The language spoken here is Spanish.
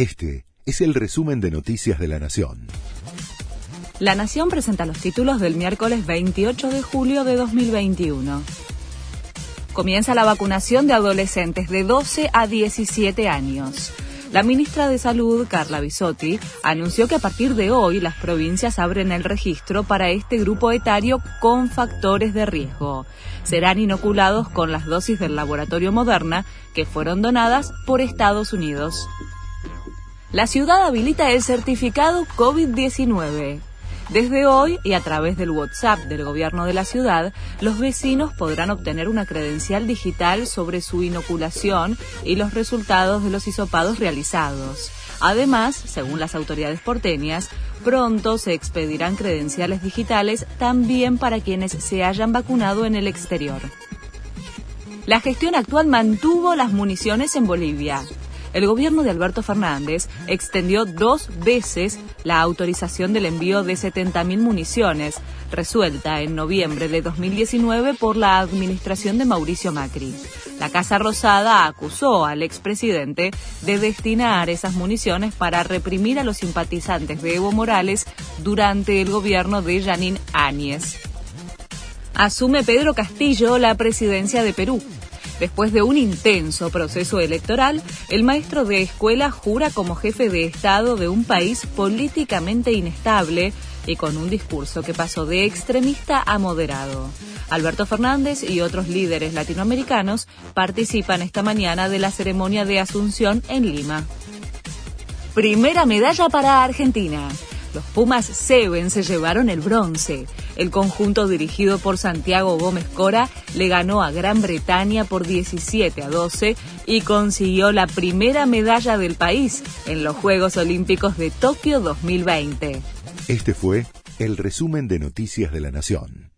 Este es el resumen de Noticias de la Nación. La Nación presenta los títulos del miércoles 28 de julio de 2021. Comienza la vacunación de adolescentes de 12 a 17 años. La ministra de Salud, Carla Bisotti, anunció que a partir de hoy las provincias abren el registro para este grupo etario con factores de riesgo. Serán inoculados con las dosis del laboratorio Moderna que fueron donadas por Estados Unidos. La ciudad habilita el certificado COVID-19. Desde hoy y a través del WhatsApp del gobierno de la ciudad, los vecinos podrán obtener una credencial digital sobre su inoculación y los resultados de los hisopados realizados. Además, según las autoridades porteñas, pronto se expedirán credenciales digitales también para quienes se hayan vacunado en el exterior. La gestión actual mantuvo las municiones en Bolivia el gobierno de Alberto Fernández extendió dos veces la autorización del envío de 70.000 municiones, resuelta en noviembre de 2019 por la administración de Mauricio Macri. La Casa Rosada acusó al expresidente de destinar esas municiones para reprimir a los simpatizantes de Evo Morales durante el gobierno de Janine Áñez. Asume Pedro Castillo la presidencia de Perú. Después de un intenso proceso electoral, el maestro de escuela jura como jefe de Estado de un país políticamente inestable y con un discurso que pasó de extremista a moderado. Alberto Fernández y otros líderes latinoamericanos participan esta mañana de la ceremonia de Asunción en Lima. Primera medalla para Argentina. Los Pumas Seven se llevaron el bronce. El conjunto dirigido por Santiago Gómez Cora le ganó a Gran Bretaña por 17 a 12 y consiguió la primera medalla del país en los Juegos Olímpicos de Tokio 2020. Este fue el resumen de Noticias de la Nación.